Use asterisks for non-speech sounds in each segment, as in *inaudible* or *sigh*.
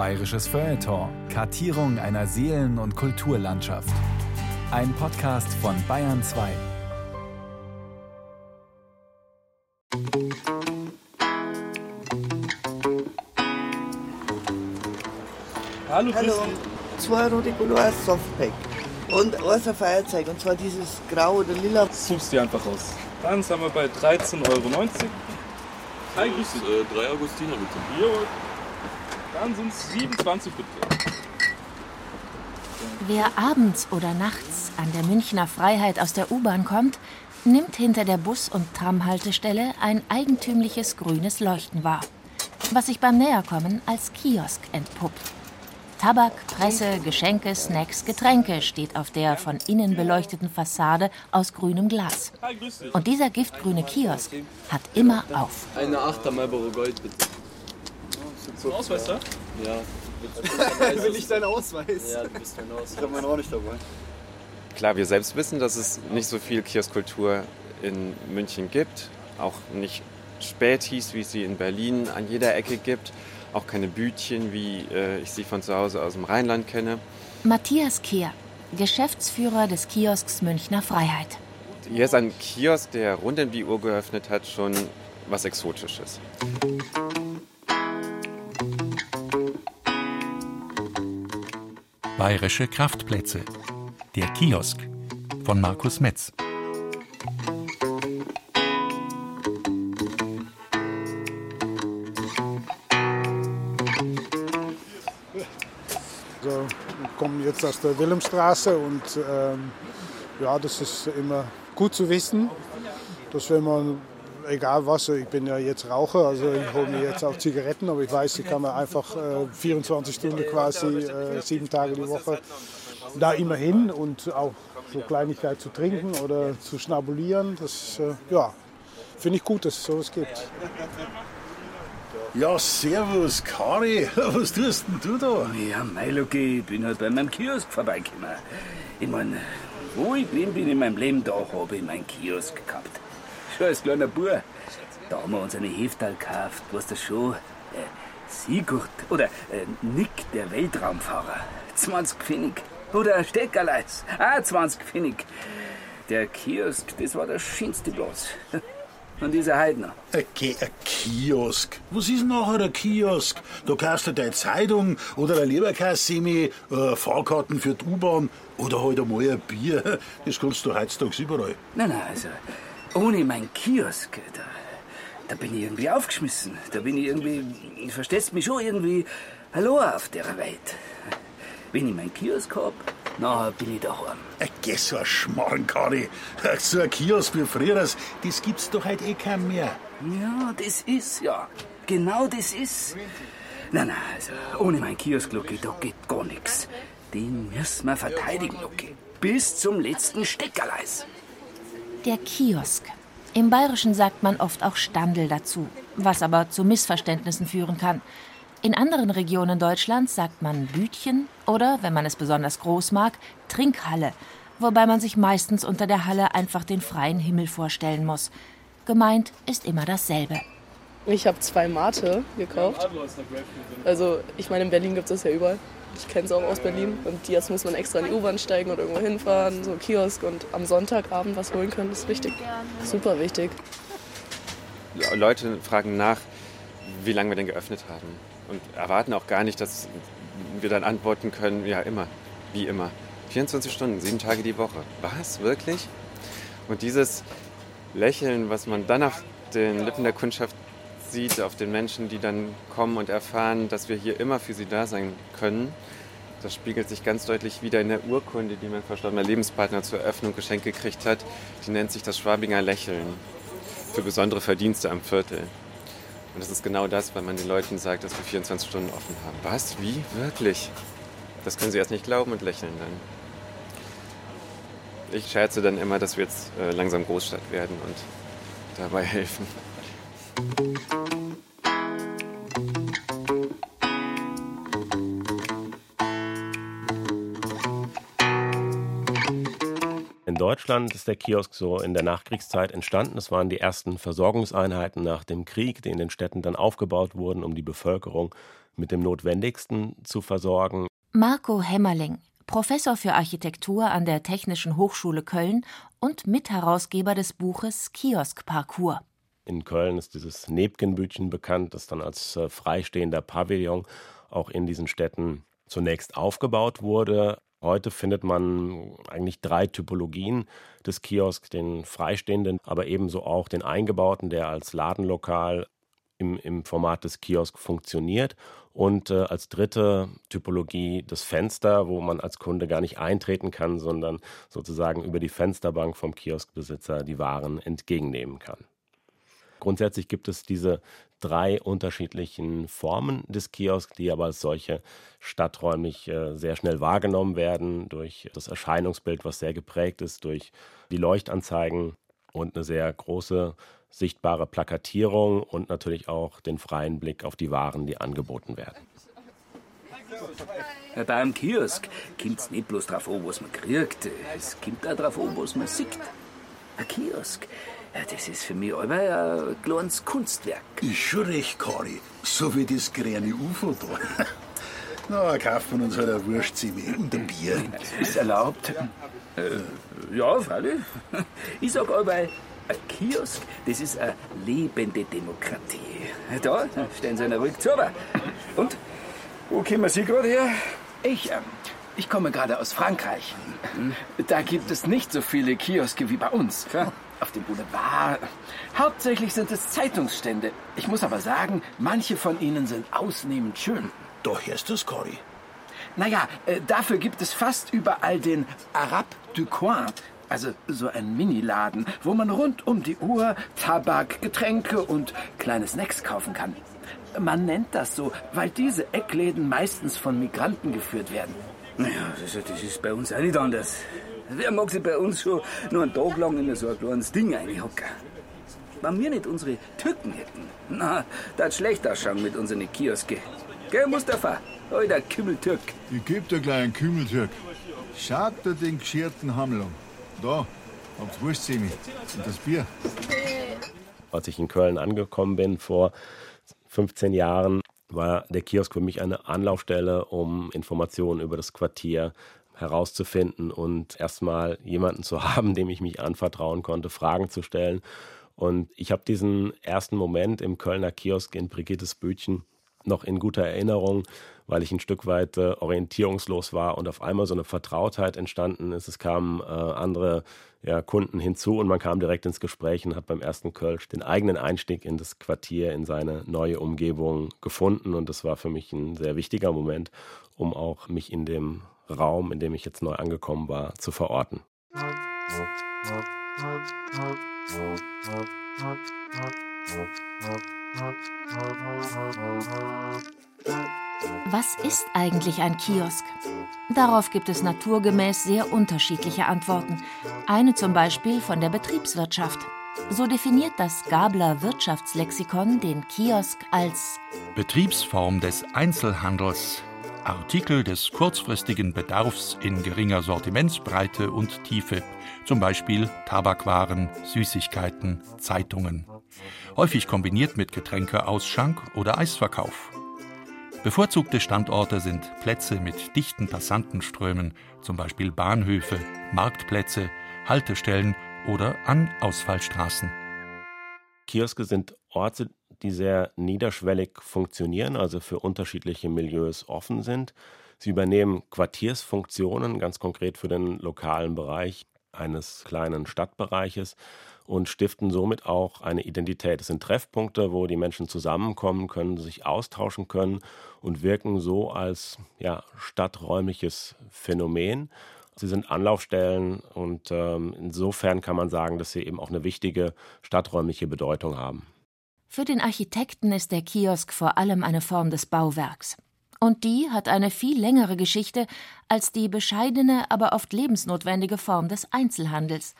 Bayerisches Feuilleton. Kartierung einer Seelen- und Kulturlandschaft. Ein Podcast von Bayern 2. Hallo, Hallo, zwei rote Couloirs Softpack und eins ein Feuerzeug und zwar dieses Grau oder Lila. Suchst dir einfach aus. Dann sind wir bei 13,90 Euro. Hi, grüß dich. Äh, drei Augustiner bitte. Jo. Dann sind es 27 bitte. Wer abends oder nachts an der Münchner Freiheit aus der U-Bahn kommt, nimmt hinter der Bus- und Tramhaltestelle ein eigentümliches grünes Leuchten wahr, was sich beim Näherkommen als Kiosk entpuppt. Tabak, Presse, Geschenke, Snacks, Getränke steht auf der von innen beleuchteten Fassade aus grünem Glas. Und dieser giftgrüne Kiosk hat immer auf. Eine Achter Marlboro Gold bitte. So Ausweis da? Ja. Will ich deinen Ausweis? Ja, du bist mein Ausweis. Ich habe meinen auch nicht dabei. Klar, wir selbst wissen, dass es nicht so viel Kioskkultur in München gibt. Auch nicht Spätis, wie es sie in Berlin an jeder Ecke gibt. Auch keine Bütchen, wie äh, ich sie von zu Hause aus dem Rheinland kenne. Matthias Kehr, Geschäftsführer des Kiosks Münchner Freiheit. Hier ist ein Kiosk, der rund um die Uhr geöffnet hat, schon was Exotisches. Bayerische Kraftplätze. Der Kiosk von Markus Metz. Also, wir kommen jetzt aus der Wilhelmstraße und ähm, ja, das ist immer gut zu wissen, dass wenn man, egal was, ich bin ja jetzt Raucher, also ich hole mir jetzt auch Zigaretten, aber ich weiß, ich kann mir einfach äh, 24 Stunden quasi, äh, sieben Tage die Woche da immer hin und auch so Kleinigkeit zu trinken oder zu schnabulieren, das äh, ja, finde ich gut, dass es sowas gibt. Ja, servus, Kari. *laughs* Was tust denn du da? Ja, Meiloki, ich bin halt bei meinem Kiosk vorbeigekommen. Ich mein, wo ich bin, bin in meinem Leben, da habe ich meinen Kiosk gehabt. Schon als kleiner Bub. Da haben wir uns eine Heftal gekauft, weißt du schon? Äh, Sigurd oder äh, Nick, der Weltraumfahrer. 20 Pfennig. Oder ein Steckerleis. Ah, 20 Pfennig. Der Kiosk, das war der schönste Platz. *laughs* Und dieser Heidner. Ki- ein Kiosk. Was ist nachher ein Kiosk? Da kaufst du deine Zeitung oder ein Leberkassemi, äh, Fahrkarten für die U-Bahn oder halt einmal ein Bier. *laughs* Das kannst du heutzutage überall. Nein, nein, also ohne mein Kiosk, da, da bin ich irgendwie aufgeschmissen. Da bin ich irgendwie, verstehst mich schon, irgendwie verloren auf der Welt. Wenn ich meinen Kiosk hab, na bin ich daheim. Äh, Geh, so ein Schmarrn, Kari. So ein Kiosk wie früher, das gibt's doch heute eh kein mehr. Ja, das ist ja. Genau das ist. Nein, nein, also ohne mein Kiosk, Lucky, da geht gar nichts. Den müssen wir verteidigen, Lucky. Bis zum letzten Steckerleis. Der Kiosk. Im Bayerischen sagt man oft auch Standel dazu, was aber zu Missverständnissen führen kann. In anderen Regionen Deutschlands sagt man Bütchen oder, wenn man es besonders groß mag, Trinkhalle, wobei man sich meistens unter der Halle einfach den freien Himmel vorstellen muss. Gemeint ist immer dasselbe. Ich habe zwei Mate gekauft. Also ich meine, in Berlin gibt es das ja überall. Ich kenne es auch aus Berlin. Und jetzt muss man extra in die U-Bahn steigen oder irgendwo hinfahren, so Kiosk und am Sonntagabend was holen können, ist wichtig. Super wichtig. Leute fragen nach, wie lange wir denn geöffnet haben. Und erwarten auch gar nicht, dass wir dann antworten können, ja immer, wie immer. 24 Stunden, sieben Tage die Woche. Was, wirklich? Und dieses Lächeln, was man dann auf den Lippen der Kundschaft sieht, auf den Menschen, die dann kommen und erfahren, dass wir hier immer für sie da sein können, das spiegelt sich ganz deutlich wieder in der Urkunde, die mein verstorbener Lebenspartner zur Eröffnung geschenkt gekriegt hat. Die nennt sich das Schwabinger Lächeln für besondere Verdienste am Viertel. Und das ist genau das, weil man den Leuten sagt, dass wir 24 Stunden offen haben. Was? Wie? Wirklich? Das können sie erst nicht glauben und lächeln dann. Ich scherze dann immer, dass wir jetzt äh, langsam Großstadt werden und dabei helfen. In Deutschland ist der Kiosk so in der Nachkriegszeit entstanden. Das waren die ersten Versorgungseinheiten nach dem Krieg, die in den Städten dann aufgebaut wurden, um die Bevölkerung mit dem Notwendigsten zu versorgen. Marco Hämmerling, Professor für Architektur an der Technischen Hochschule Köln und Mitherausgeber des Buches Kiosk Parcours. In Köln ist dieses Nebkenbütchen bekannt, das dann als äh, freistehender Pavillon auch in diesen Städten zunächst aufgebaut wurde. Heute findet man eigentlich drei Typologien des Kiosks, den freistehenden, aber ebenso auch den eingebauten, der als Ladenlokal im, im Format des Kiosk funktioniert. Und äh, als dritte Typologie das Fenster, wo man als Kunde gar nicht eintreten kann, sondern sozusagen über die Fensterbank vom Kioskbesitzer die Waren entgegennehmen kann. Grundsätzlich gibt es diese drei unterschiedlichen Formen des Kiosks, die aber als solche stadträumlich äh, sehr schnell wahrgenommen werden durch das Erscheinungsbild, was sehr geprägt ist durch die Leuchtanzeigen und eine sehr große sichtbare Plakatierung und natürlich auch den freien Blick auf die Waren, die angeboten werden. Beim Kiosk kommt es nicht bloß darauf an, was man kriegt, es kommt auch darauf an, was man sieht. Ein Kiosk das ist für mich aber ein kleines Kunstwerk. Ist schon recht, Kari. So wie das grüne UFO da. *laughs* Na, kaufen wir uns halt eine Wurstzimmer und ein Bier. Ist erlaubt? Äh, ja, freilich. *laughs* Ich sag aber, ein Kiosk, das ist eine lebende Demokratie. Da, stellen Sie einen ruhig zu. Und, wo kommen Sie gerade her? Ich, ähm, ich komme gerade aus Frankreich. Da gibt es nicht so viele Kioske wie bei uns. Ja auf dem Boulevard. Hauptsächlich sind es Zeitungsstände. Ich muss aber sagen, manche von ihnen sind ausnehmend schön. Doch hörst du Cory? Naja, äh, dafür gibt es fast überall den Arabe du Coin. Also so ein Miniladen, wo man rund um die Uhr Tabak, Getränke und kleine Snacks kaufen kann. Man nennt das so, weil diese Eckläden meistens von Migranten geführt werden. Naja, das, das ist bei uns auch nicht anders. Wer mag sich bei uns schon nur einen Tag lang in so ein kleines Ding einhocken? Wenn wir nicht unsere Türken hätten, na, das schlecht ausschauen mit unseren Kioske. Gell, Mustafa? Alter Kümmeltürk. Ich geb dir gleich einen Kümmeltürk. Schaut dir den geschirrten Hammel an. Da, habt Wurstsemi und das Bier. Als ich in Köln angekommen bin vor 15 Jahren, war der Kiosk für mich eine Anlaufstelle, um Informationen über das Quartier herauszufinden und erstmal jemanden zu *laughs* haben, dem ich mich anvertrauen konnte, Fragen zu stellen. Und ich habe diesen ersten Moment im Kölner Kiosk in Brigittes Bötchen noch in guter Erinnerung, weil ich ein Stück weit äh, orientierungslos war und auf einmal so eine Vertrautheit entstanden ist. Es kamen äh, andere ja, Kunden hinzu und man kam direkt ins Gespräch und hat beim ersten Kölsch den eigenen Einstieg in das Quartier, in seine neue Umgebung gefunden. Und das war für mich ein sehr wichtiger Moment, um auch mich in dem Raum, in dem ich jetzt neu angekommen war, zu verorten. Was ist eigentlich ein Kiosk? Darauf gibt es naturgemäß sehr unterschiedliche Antworten. Eine zum Beispiel von der Betriebswirtschaft. So definiert das Gabler Wirtschaftslexikon den Kiosk als Betriebsform des Einzelhandels Artikel des kurzfristigen Bedarfs in geringer Sortimentsbreite und Tiefe, zum Beispiel Tabakwaren, Süßigkeiten, Zeitungen. Häufig kombiniert mit Getränkeausschank oder Eisverkauf. Bevorzugte Standorte sind Plätze mit dichten Passantenströmen, zum Beispiel Bahnhöfe, Marktplätze, Haltestellen oder an Ausfallstraßen. Kioske sind Orte, die sehr niederschwellig funktionieren, also für unterschiedliche Milieus offen sind. Sie übernehmen Quartiersfunktionen, ganz konkret für den lokalen Bereich eines kleinen Stadtbereiches und stiften somit auch eine Identität. Es sind Treffpunkte, wo die Menschen zusammenkommen können, sich austauschen können und wirken so als ja, stadträumliches Phänomen. Sie sind Anlaufstellen und ähm, insofern kann man sagen, dass sie eben auch eine wichtige stadträumliche Bedeutung haben. Für den Architekten ist der Kiosk vor allem eine Form des Bauwerks. Und die hat eine viel längere Geschichte als die bescheidene, aber oft lebensnotwendige Form des Einzelhandels.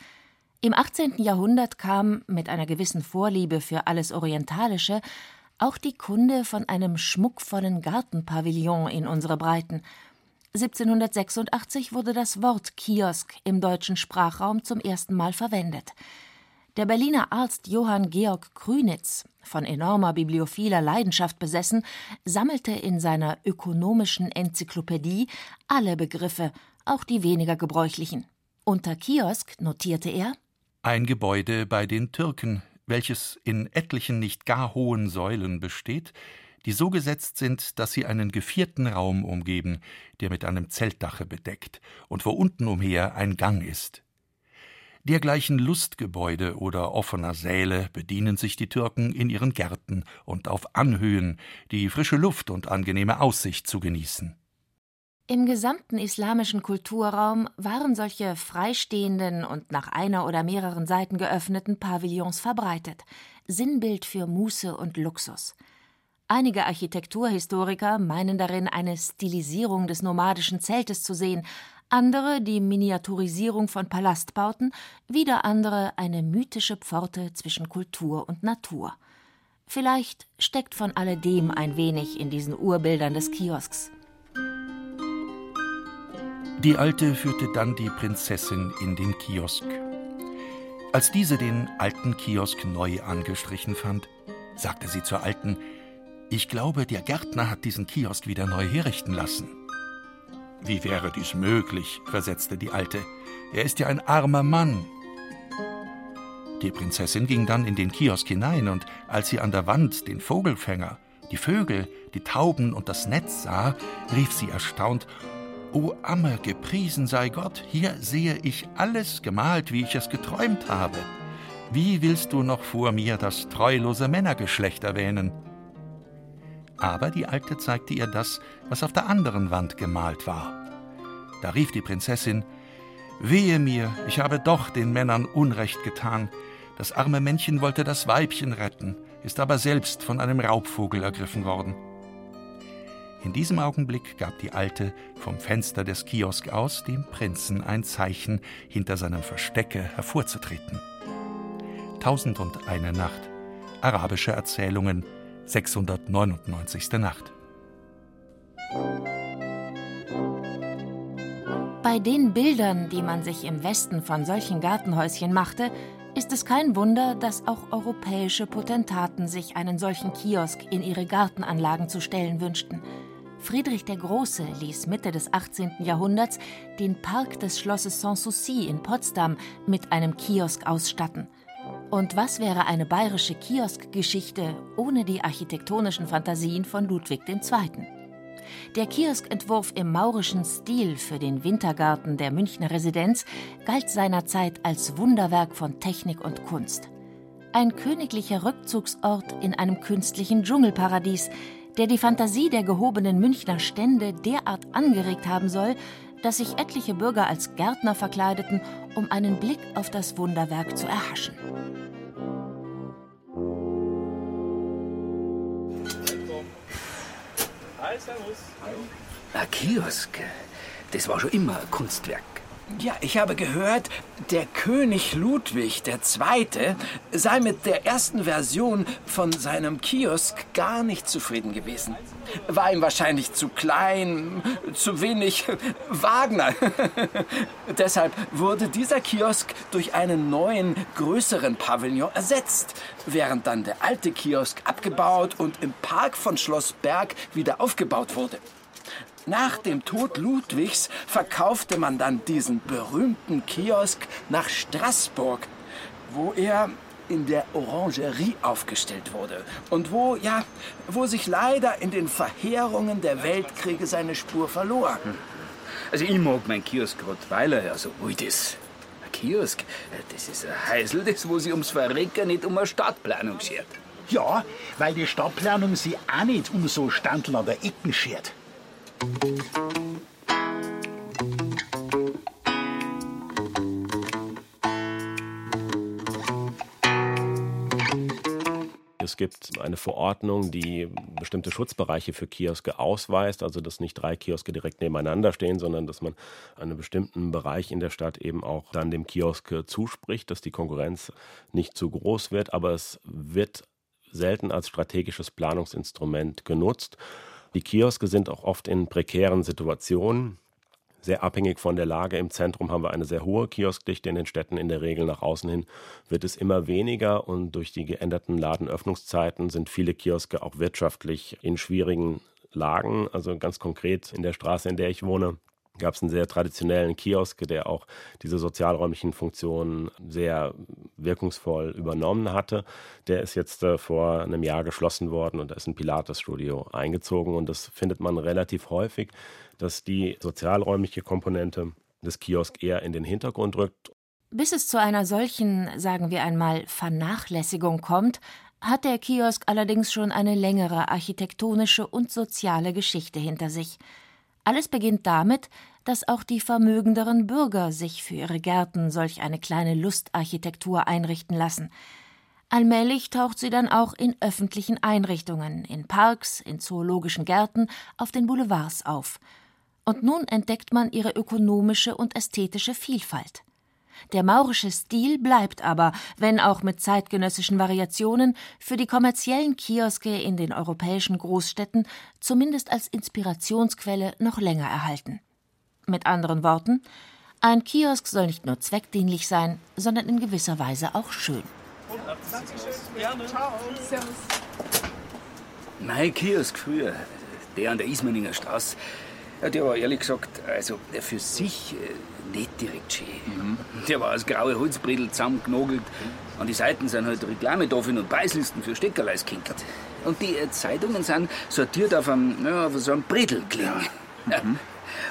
Im 18. Jahrhundert kam, mit einer gewissen Vorliebe für alles Orientalische, auch die Kunde von einem schmuckvollen Gartenpavillon in unsere Breiten. 1786 wurde das Wort Kiosk im deutschen Sprachraum zum ersten Mal verwendet. Der Berliner Arzt Johann Georg Krünitz, von enormer bibliophiler Leidenschaft besessen, sammelte in seiner ökonomischen Enzyklopädie alle Begriffe, auch die weniger gebräuchlichen. Unter Kiosk notierte er Ein Gebäude bei den Türken, welches in etlichen nicht gar hohen Säulen besteht, die so gesetzt sind, dass sie einen gevierten Raum umgeben, der mit einem Zeltdache bedeckt und wo unten umher ein Gang ist. Dergleichen Lustgebäude oder offener Säle bedienen sich die Türken in ihren Gärten und auf Anhöhen, die frische Luft und angenehme Aussicht zu genießen. Im gesamten islamischen Kulturraum waren solche freistehenden und nach einer oder mehreren Seiten geöffneten Pavillons verbreitet, Sinnbild für Muße und Luxus. Einige Architekturhistoriker meinen darin eine Stilisierung des nomadischen Zeltes zu sehen, andere die Miniaturisierung von Palastbauten, wieder andere eine mythische Pforte zwischen Kultur und Natur. Vielleicht steckt von alledem ein wenig in diesen Urbildern des Kiosks. Die Alte führte dann die Prinzessin in den Kiosk. Als diese den alten Kiosk neu angestrichen fand, sagte sie zur Alten, ich glaube, der Gärtner hat diesen Kiosk wieder neu herrichten lassen. Wie wäre dies möglich? versetzte die Alte. Er ist ja ein armer Mann. Die Prinzessin ging dann in den Kiosk hinein, und als sie an der Wand den Vogelfänger, die Vögel, die Tauben und das Netz sah, rief sie erstaunt O Amme, gepriesen sei Gott, hier sehe ich alles gemalt, wie ich es geträumt habe. Wie willst du noch vor mir das treulose Männergeschlecht erwähnen? Aber die Alte zeigte ihr das, was auf der anderen Wand gemalt war. Da rief die Prinzessin Wehe mir, ich habe doch den Männern Unrecht getan. Das arme Männchen wollte das Weibchen retten, ist aber selbst von einem Raubvogel ergriffen worden. In diesem Augenblick gab die Alte vom Fenster des Kiosk aus dem Prinzen ein Zeichen, hinter seinem Verstecke hervorzutreten. Tausend und eine Nacht. Arabische Erzählungen 699. Nacht. Bei den Bildern, die man sich im Westen von solchen Gartenhäuschen machte, ist es kein Wunder, dass auch europäische Potentaten sich einen solchen Kiosk in ihre Gartenanlagen zu stellen wünschten. Friedrich der Große ließ Mitte des 18. Jahrhunderts den Park des Schlosses Sanssouci in Potsdam mit einem Kiosk ausstatten – und was wäre eine bayerische Kioskgeschichte ohne die architektonischen Fantasien von Ludwig II.? Der Kioskentwurf im maurischen Stil für den Wintergarten der Münchner Residenz galt seinerzeit als Wunderwerk von Technik und Kunst. Ein königlicher Rückzugsort in einem künstlichen Dschungelparadies, der die Fantasie der gehobenen Münchner Stände derart angeregt haben soll, dass sich etliche Bürger als Gärtner verkleideten, um einen Blick auf das Wunderwerk zu erhaschen. Hi, servus. Ein Kiosk, das war schon immer ein Kunstwerk. Ja, ich habe gehört, der König Ludwig II. sei mit der ersten Version von seinem Kiosk gar nicht zufrieden gewesen. War ihm wahrscheinlich zu klein, zu wenig *laughs* Wagner. *laughs* Deshalb wurde dieser Kiosk durch einen neuen, größeren Pavillon ersetzt, während dann der alte Kiosk abgebaut und im Park von Schloss Berg wieder aufgebaut wurde. Nach dem Tod Ludwigs verkaufte man dann diesen berühmten Kiosk nach Straßburg, wo er in der Orangerie aufgestellt wurde und wo, ja, wo sich leider in den Verheerungen der Weltkriege seine Spur verlor. Also ich mag meinen Kiosk gerade, weil er ja so alt ist. Ein Kiosk, das ist ein Heisel, das wo sich ums Verrecken nicht um eine Stadtplanung schert. Ja, weil die Stadtplanung sich auch nicht um so Standel an der Ecken schert. Es gibt eine Verordnung, die bestimmte Schutzbereiche für Kioske ausweist, also dass nicht drei Kioske direkt nebeneinander stehen, sondern dass man einen bestimmten Bereich in der Stadt eben auch dann dem Kiosk zuspricht, dass die Konkurrenz nicht zu groß wird, aber es wird selten als strategisches Planungsinstrument genutzt. Die Kioske sind auch oft in prekären Situationen. sehr abhängig von der Lage. Im Zentrum haben wir eine sehr hohe Kioskdichte in den Städten. In der Regel nach außen hin wird es immer weniger und durch die geänderten Ladenöffnungszeiten sind viele Kioske auch wirtschaftlich in schwierigen Lagen. Also ganz konkret in der Straße, in der ich wohne, gab es einen sehr traditionellen Kiosk, der auch diese sozialräumlichen Funktionen sehr wirkungsvoll übernommen hatte. Der ist jetzt äh, vor einem Jahr geschlossen worden und da ist ein Pilates-Studio eingezogen. Und das findet man relativ häufig, dass die sozialräumliche Komponente des Kiosk eher in den Hintergrund rückt. Bis es zu einer solchen, sagen wir einmal, Vernachlässigung kommt, hat der Kiosk allerdings schon eine längere architektonische und soziale Geschichte hinter sich. Alles beginnt damit, dass auch die vermögenderen Bürger sich für ihre Gärten solch eine kleine Lustarchitektur einrichten lassen. Allmählich taucht sie dann auch in öffentlichen Einrichtungen, in Parks, in zoologischen Gärten, auf den Boulevards auf. Und nun entdeckt man ihre ökonomische und ästhetische Vielfalt. Der maurische Stil bleibt aber, wenn auch mit zeitgenössischen Variationen, für die kommerziellen Kioske in den europäischen Großstädten zumindest als Inspirationsquelle noch länger erhalten. Mit anderen Worten, ein Kiosk soll nicht nur zweckdienlich sein, sondern in gewisser Weise auch schön. Gerne. Ciao. Servus. Mein Kiosk früher, der an der Ismaninger Straße, der war ehrlich gesagt, also für sich äh, nicht direkt schön. Mhm. Der war aus graue Holzbredel zusammengenagelt. An die Seiten sind halt Reklametafeln und Preislisten für Steckerleis gekinkert. Und die äh, Zeitungen sind sortiert auf einem, ja, auf so einem Bredelkling. Ja. *laughs* Mhm.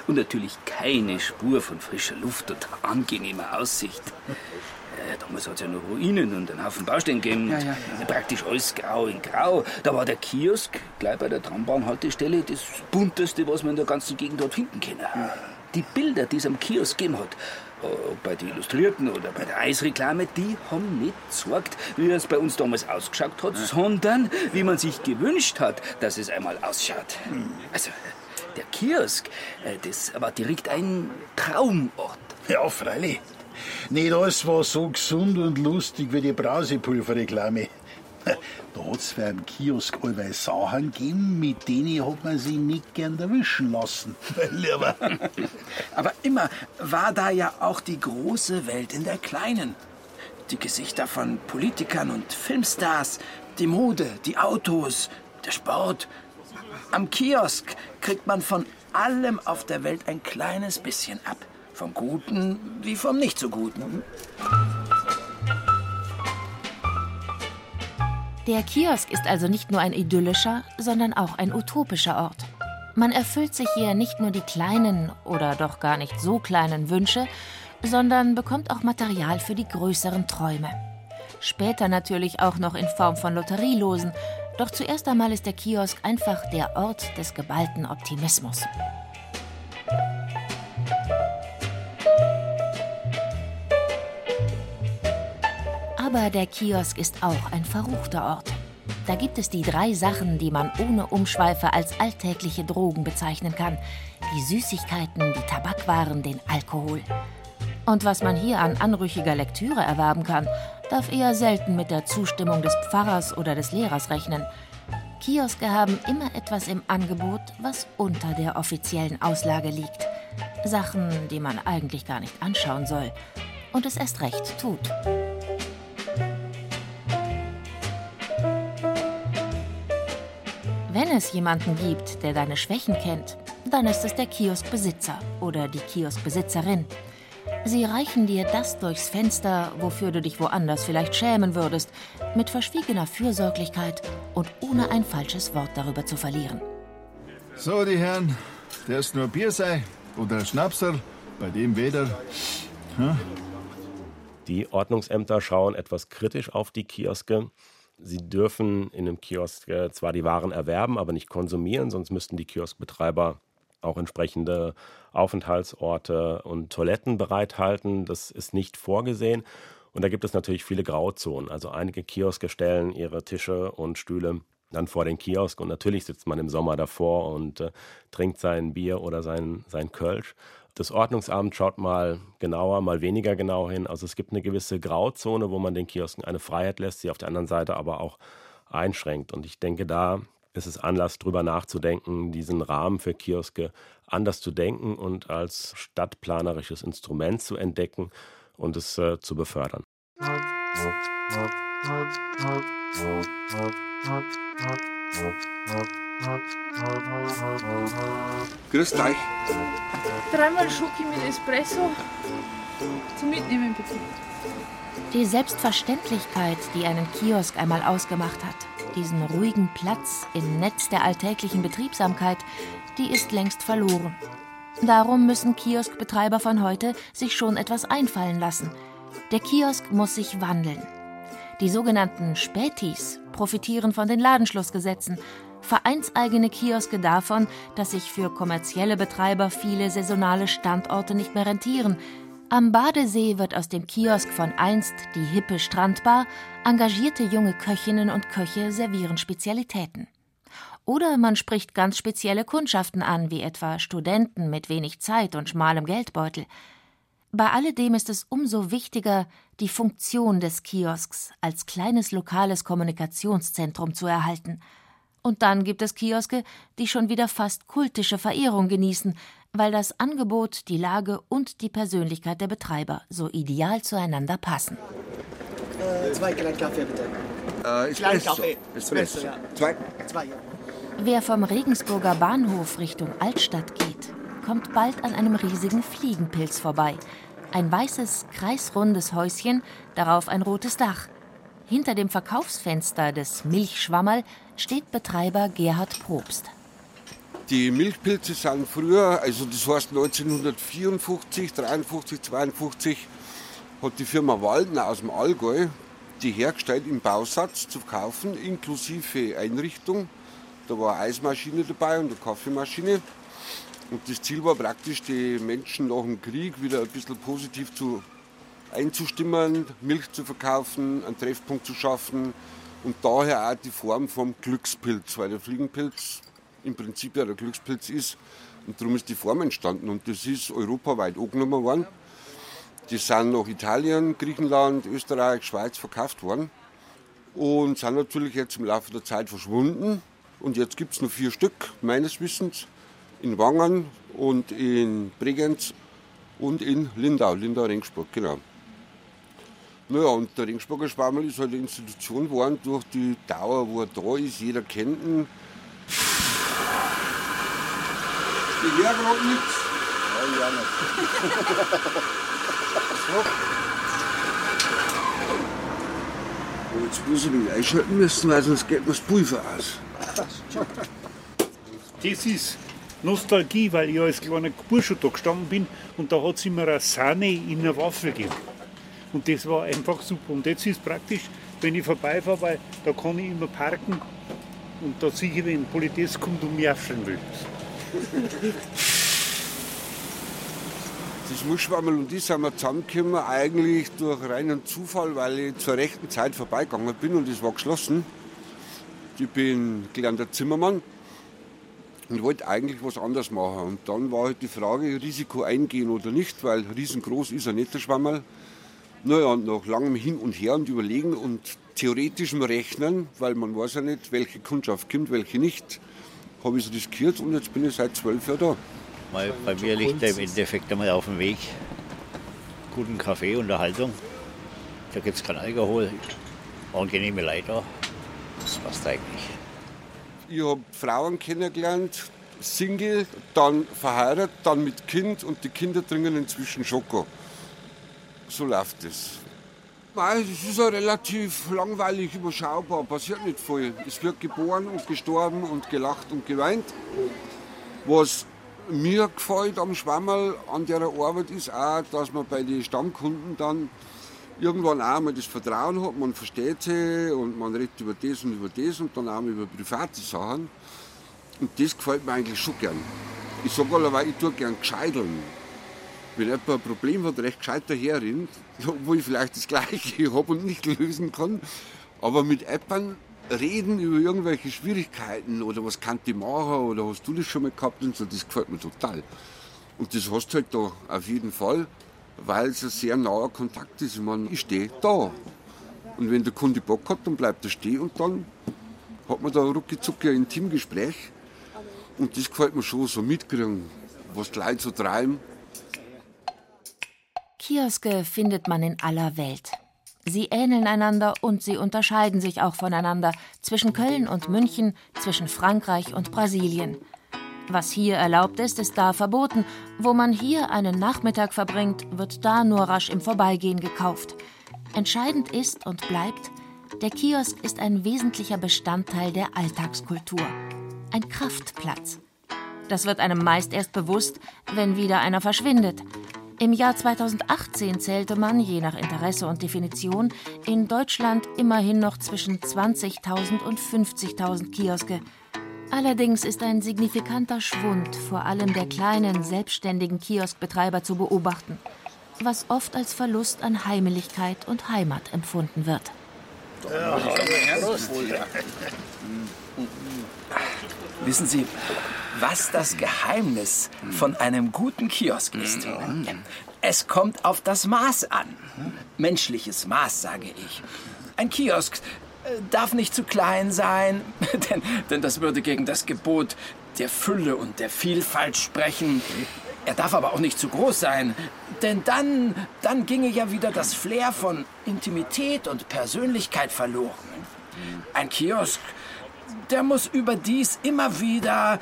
Und natürlich keine Spur von frischer Luft und angenehmer Aussicht. Äh, damals hat es ja noch Ruinen und einen Haufen Baustellen gegeben. Ja, ja, ja. Praktisch alles grau in grau. Da war der Kiosk gleich bei der Trambahnhaltestelle das bunteste, was man in der ganzen Gegend dort finden können. Die Bilder, die es am Kiosk gegeben hat, ob bei den Illustrierten oder bei der Eisreklame, die haben nicht gezeigt, wie es bei uns damals ausgeschaut hat, sondern wie man sich gewünscht hat, dass es einmal ausschaut. Hm. Also, der Kiosk, äh, das war direkt ein Traumort. Ja, freilich. Nicht alles war so gesund und lustig wie die Brausepulverreklame. *laughs* Da hat es für einen Kiosk allweil Sachen gegeben, mit denen hat man sich nicht gern erwischen lassen. *laughs* *laughs* Aber immer war da ja auch die große Welt in der kleinen. Die Gesichter von Politikern und Filmstars, die Mode, die Autos, der Sport, am Kiosk kriegt man von allem auf der Welt ein kleines bisschen ab. Vom Guten wie vom Nicht so Guten. Der Kiosk ist also nicht nur ein idyllischer, sondern auch ein utopischer Ort. Man erfüllt sich hier nicht nur die kleinen oder doch gar nicht so kleinen Wünsche, sondern bekommt auch Material für die größeren Träume. Später natürlich auch noch in Form von Lotterielosen, doch zuerst einmal ist der Kiosk einfach der Ort des geballten Optimismus. Aber der Kiosk ist auch ein verruchter Ort. Da gibt es die drei Sachen, die man ohne Umschweife als alltägliche Drogen bezeichnen kann. Die Süßigkeiten, die Tabakwaren, den Alkohol. Und was man hier an anrüchiger Lektüre erwerben kann, darf eher selten mit der Zustimmung des Pfarrers oder des Lehrers rechnen. Kioske haben immer etwas im Angebot, was unter der offiziellen Auslage liegt. Sachen, die man eigentlich gar nicht anschauen soll. Und es erst recht tut. Wenn es jemanden gibt, der deine Schwächen kennt, dann ist es der Kioskbesitzer oder die Kioskbesitzerin. Sie reichen dir das durchs Fenster, wofür du dich woanders vielleicht schämen würdest, mit verschwiegener Fürsorglichkeit und ohne ein falsches Wort darüber zu verlieren. So, die Herren, der ist nur Bier sei oder Schnapsel, bei dem weder. Hm? Die Ordnungsämter schauen etwas kritisch auf die Kioske. Sie dürfen in einem Kiosk äh, zwar die Waren erwerben, aber nicht konsumieren, sonst müssten die Kioskbetreiber auch entsprechende Aufenthaltsorte und Toiletten bereithalten. Das ist nicht vorgesehen. Und da gibt es natürlich viele Grauzonen. Also einige Kioske stellen ihre Tische und Stühle dann vor den Kiosk und natürlich sitzt man im Sommer davor und äh, trinkt sein Bier oder sein, sein Kölsch. Das Ordnungsamt schaut mal genauer, mal weniger genau hin. Also es gibt eine gewisse Grauzone, wo man den Kiosken eine Freiheit lässt, sie auf der anderen Seite aber auch einschränkt. Und ich denke, da ist es Anlass, darüber nachzudenken, diesen Rahmen für Kioske anders zu denken und als stadtplanerisches Instrument zu entdecken und es äh, zu befördern. Grüß euch. Dreimal Schoki mit Espresso. Zum Mitnehmen bitte. Die Selbstverständlichkeit, die einen Kiosk einmal ausgemacht hat, diesen ruhigen Platz im Netz der alltäglichen Betriebsamkeit, die ist längst verloren. Darum müssen Kioskbetreiber von heute sich schon etwas einfallen lassen. Der Kiosk muss sich wandeln. Die sogenannten Spätis profitieren von den Ladenschlussgesetzen, vereinseigene Kioske davon, dass sich für kommerzielle Betreiber viele saisonale Standorte nicht mehr rentieren, am Badesee wird aus dem Kiosk von einst die hippe Strandbar, engagierte junge Köchinnen und Köche servieren Spezialitäten. Oder man spricht ganz spezielle Kundschaften an, wie etwa Studenten mit wenig Zeit und schmalem Geldbeutel. Bei alledem ist es umso wichtiger, die Funktion des Kiosks als kleines lokales Kommunikationszentrum zu erhalten. Und dann gibt es Kioske, die schon wieder fast kultische Verehrung genießen, weil das Angebot, die Lage und die Persönlichkeit der Betreiber so ideal zueinander passen. Äh, zwei kleine Kaffee bitte. Äh, Kleinen Espresso. Kaffee. Espresso. ja. Zwei. Zwei, ja. Wer vom Regensburger Bahnhof Richtung Altstadt geht, kommt bald an einem riesigen Fliegenpilz vorbei. Ein weißes, kreisrundes Häuschen, darauf ein rotes Dach. Hinter dem Verkaufsfenster des Milchschwammerl steht Betreiber Gerhard Probst. Die Milchpilze sind früher, also das heißt 1954, 53, 52, hat die Firma Waldner aus dem Allgäu die hergestellt im Bausatz zu kaufen, inklusive Einrichtung. Da war eine Eismaschine dabei und eine Kaffeemaschine. Und das Ziel war praktisch, die Menschen nach dem Krieg wieder ein bisschen positiv zu einzustimmen, Milch zu verkaufen, einen Treffpunkt zu schaffen und daher auch die Form vom Glückspilz, weil der Fliegenpilz im Prinzip ja der Glückspilz ist und darum ist die Form entstanden und das ist europaweit angenommen worden. Die sind nach Italien, Griechenland, Österreich, Schweiz verkauft worden und sind natürlich jetzt im Laufe der Zeit verschwunden. Und jetzt gibt es nur vier Stück, meines Wissens, in Wangen und in Bregenz und in Lindau, Lindau-Ringsburg, genau. Naja, und der Ringsburger Schwammel ist halt eine Institution geworden durch die Dauer, wo er da ist. Jeder kennt ihn. Ich höre gerade nichts. Ja, ja, nicht. so. Jetzt muss ich mich einschalten müssen, weil sonst geht mir das Pulver aus. Das ist Nostalgie, weil ich als kleiner Bursche da gestanden bin und da hat es immer eine Sahne in einer Waffel gegeben. Und das war einfach super. Und jetzt ist praktisch, wenn ich vorbeifahre, weil da kann ich immer parken und da sehe ich, wenn Politesse kommt und mich abstellen will. Das Muschwammel und ich sind wir zusammengekommen, eigentlich durch reinen Zufall, weil ich zur rechten Zeit vorbeigegangen bin und es war geschlossen. Ich bin gelernter Zimmermann und wollte eigentlich was anderes machen. Und dann war halt die Frage, Risiko eingehen oder nicht, weil riesengroß ist er nicht, der Schwammerl. Naja, nach langem Hin und Her und Überlegen und theoretischem Rechnen, weil man weiß ja nicht, welche Kundschaft kommt, welche nicht, habe ich es riskiert und jetzt bin ich seit zwölf Jahren da. Mal, bei mir liegt er im Endeffekt einmal auf dem Weg. Guten Kaffee, Unterhaltung. Da gibt es kein Alkohol. Angenehme Leute. Das passt eigentlich. Ich habe Frauen kennengelernt, Single, dann verheiratet, dann mit Kind und die Kinder trinken inzwischen Schoko. So läuft es. Es ist ja relativ langweilig überschaubar, passiert nicht viel. Es wird geboren und gestorben und gelacht und geweint. Was mir gefällt am Schwammerl an der Arbeit ist auch, dass man bei den Stammkunden dann irgendwann auch mal das Vertrauen hat, man versteht sie und man redet über das und über das und dann auch mal über private Sachen. Und das gefällt mir eigentlich schon gern. Ich sage allerweil, ich tue gern gescheiteln. Wenn jemand ein Problem hat, recht gescheit daherrennt, *laughs* wo ich vielleicht das Gleiche *laughs* habe und nicht lösen kann, aber mit Appern reden über irgendwelche Schwierigkeiten oder was kann die machen oder hast du das schon mal gehabt und so, das gefällt mir total. Und das hast du halt da auf jeden Fall, weil es ein sehr naher Kontakt ist. Ich meine, ich stehe da. Und wenn der Kunde Bock hat, dann bleibt er stehen und dann hat man da rucki ein Intimgespräch. Und das gefällt mir schon, so mitkriegen, was die Leute so treiben. Kioske findet man in aller Welt. Sie ähneln einander und sie unterscheiden sich auch voneinander zwischen Köln und München, zwischen Frankreich und Brasilien. Was hier erlaubt ist, ist da verboten. Wo man hier einen Nachmittag verbringt, wird da nur rasch im Vorbeigehen gekauft. Entscheidend ist und bleibt, der Kiosk ist ein wesentlicher Bestandteil der Alltagskultur. Ein Kraftplatz. Das wird einem meist erst bewusst, wenn wieder einer verschwindet. Im Jahr 2018 zählte man, je nach Interesse und Definition, in Deutschland immerhin noch zwischen 20.000 und 50.000 Kioske. Allerdings ist ein signifikanter Schwund vor allem der kleinen, selbstständigen Kioskbetreiber zu beobachten, was oft als Verlust an Heimeligkeit und Heimat empfunden wird. Wissen Sie, was das Geheimnis von einem guten Kiosk ist? Es kommt auf das Maß an. Menschliches Maß, sage ich. Ein Kiosk darf nicht zu klein sein, *laughs* denn, denn das würde gegen das Gebot der Fülle und der Vielfalt sprechen. Er darf aber auch nicht zu groß sein, denn dann, dann ginge ja wieder das Flair von Intimität und Persönlichkeit verloren. Ein Kiosk, der muss überdies immer wieder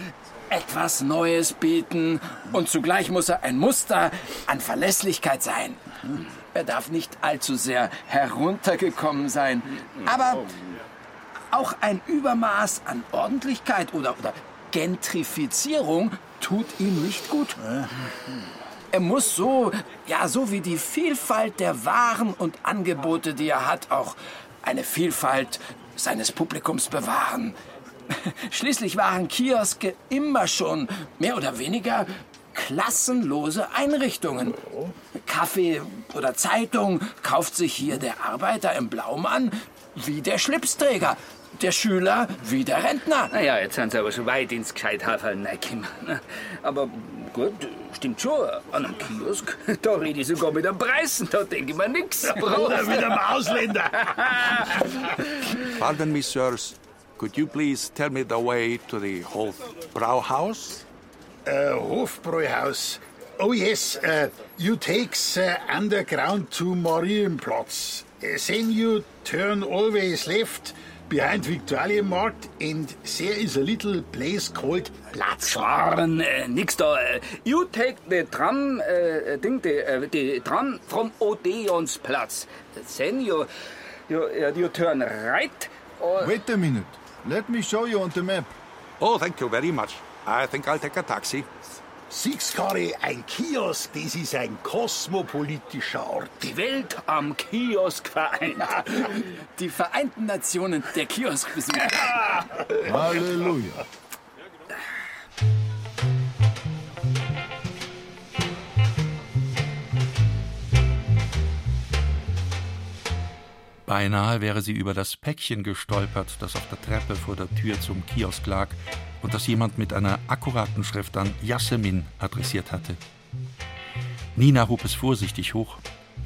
etwas Neues bieten und zugleich muss er ein Muster an Verlässlichkeit sein. Er darf nicht allzu sehr heruntergekommen sein. Aber auch ein Übermaß an Ordentlichkeit oder, oder Gentrifizierung tut ihm nicht gut. Er muss so, ja, so wie die Vielfalt der Waren und Angebote, die er hat, auch eine Vielfalt seines Publikums bewahren. *laughs* Schließlich waren Kioske immer schon mehr oder weniger klassenlose Einrichtungen. Kaffee oder Zeitung kauft sich hier der Arbeiter im Blaumann wie der Schlipsträger. Der Schüler wie der Rentner. Naja, jetzt sind sie aber schon weit ins Gescheithaferl reingekommen. *laughs* Aber gut, stimmt schon. An einem Kiosk, *laughs* da rede ich sogar mit einem Preisen, da denke ich mir nix. Oder mit einem Ausländer. Pardon me, sirs. Could you please tell me the way to the Hofbrauhaus? Uh, Hofbräuhaus. Oh, yes. Uh, you takes uh, underground to Marienplatz. Uh, then you turn always left behind Viktualienmarkt and there is a little place called Platz. Schwarren, äh, nix da. Äh, You take the tram, äh, Ding, the, äh, the tram from Odeonsplatz. Then you, you, uh, you turn right. Or Wait a minute. Let me show you on the map. Oh, thank you very much. I think I'll take a taxi. Sixkari, ein Kiosk, das ist ein kosmopolitischer Ort. Die Welt am Kiosk vereint. *laughs* Die Vereinten Nationen der Kioskbesucher. Halleluja. Beinahe wäre sie über das Päckchen gestolpert, das auf der Treppe vor der Tür zum Kiosk lag und das jemand mit einer akkuraten Schrift an Jasmin adressiert hatte. Nina hob es vorsichtig hoch.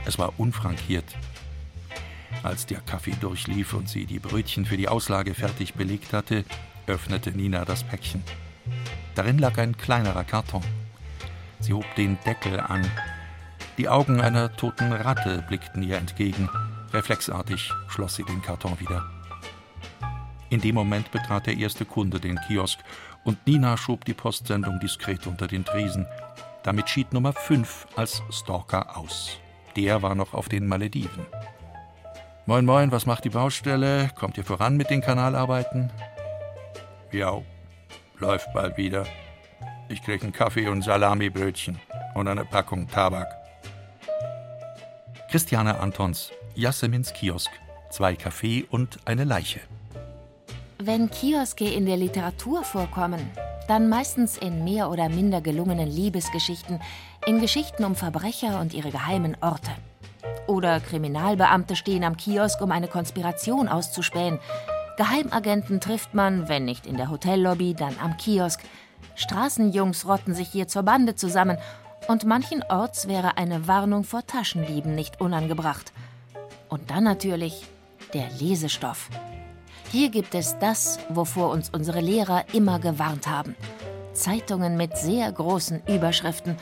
Es war unfrankiert. Als der Kaffee durchlief und sie die Brötchen für die Auslage fertig belegt hatte, öffnete Nina das Päckchen. Darin lag ein kleinerer Karton. Sie hob den Deckel an. Die Augen einer toten Ratte blickten ihr entgegen. Reflexartig schloss sie den Karton wieder. In dem Moment betrat der erste Kunde den Kiosk und Nina schob die Postsendung diskret unter den Tresen. Damit schied Nummer 5 als Stalker aus. Der war noch auf den Malediven. Moin, moin, was macht die Baustelle? Kommt ihr voran mit den Kanalarbeiten? Ja, läuft bald wieder. Ich krieg einen Kaffee und Salamibrötchen und eine Packung Tabak. Christiane Antons, Jassemins Kiosk, zwei Kaffee und eine Leiche. Wenn Kioske in der Literatur vorkommen, dann meistens in mehr oder minder gelungenen Liebesgeschichten, in Geschichten um Verbrecher und ihre geheimen Orte. Oder Kriminalbeamte stehen am Kiosk, um eine Konspiration auszuspähen. Geheimagenten trifft man, wenn nicht in der Hotellobby, dann am Kiosk. Straßenjungs rotten sich hier zur Bande zusammen und manchenorts wäre eine Warnung vor Taschendieben nicht unangebracht. Und dann natürlich der Lesestoff. Hier gibt es das, wovor uns unsere Lehrer immer gewarnt haben. Zeitungen mit sehr großen Überschriften,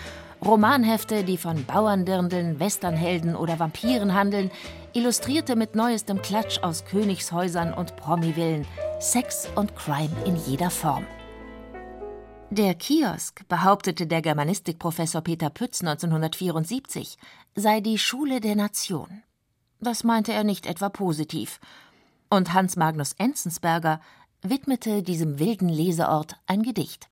Romanhefte, die von Bauerndirndeln, Westernhelden oder Vampiren handeln, Illustrierte mit neuestem Klatsch aus Königshäusern und Promivillen, Sex und Crime in jeder Form. Der Kiosk, behauptete der Germanistikprofessor Peter Pütz 1974, sei die Schule der Nation. Das meinte er nicht etwa positiv. Und Hans Magnus Enzensberger widmete diesem wilden Leseort ein Gedicht.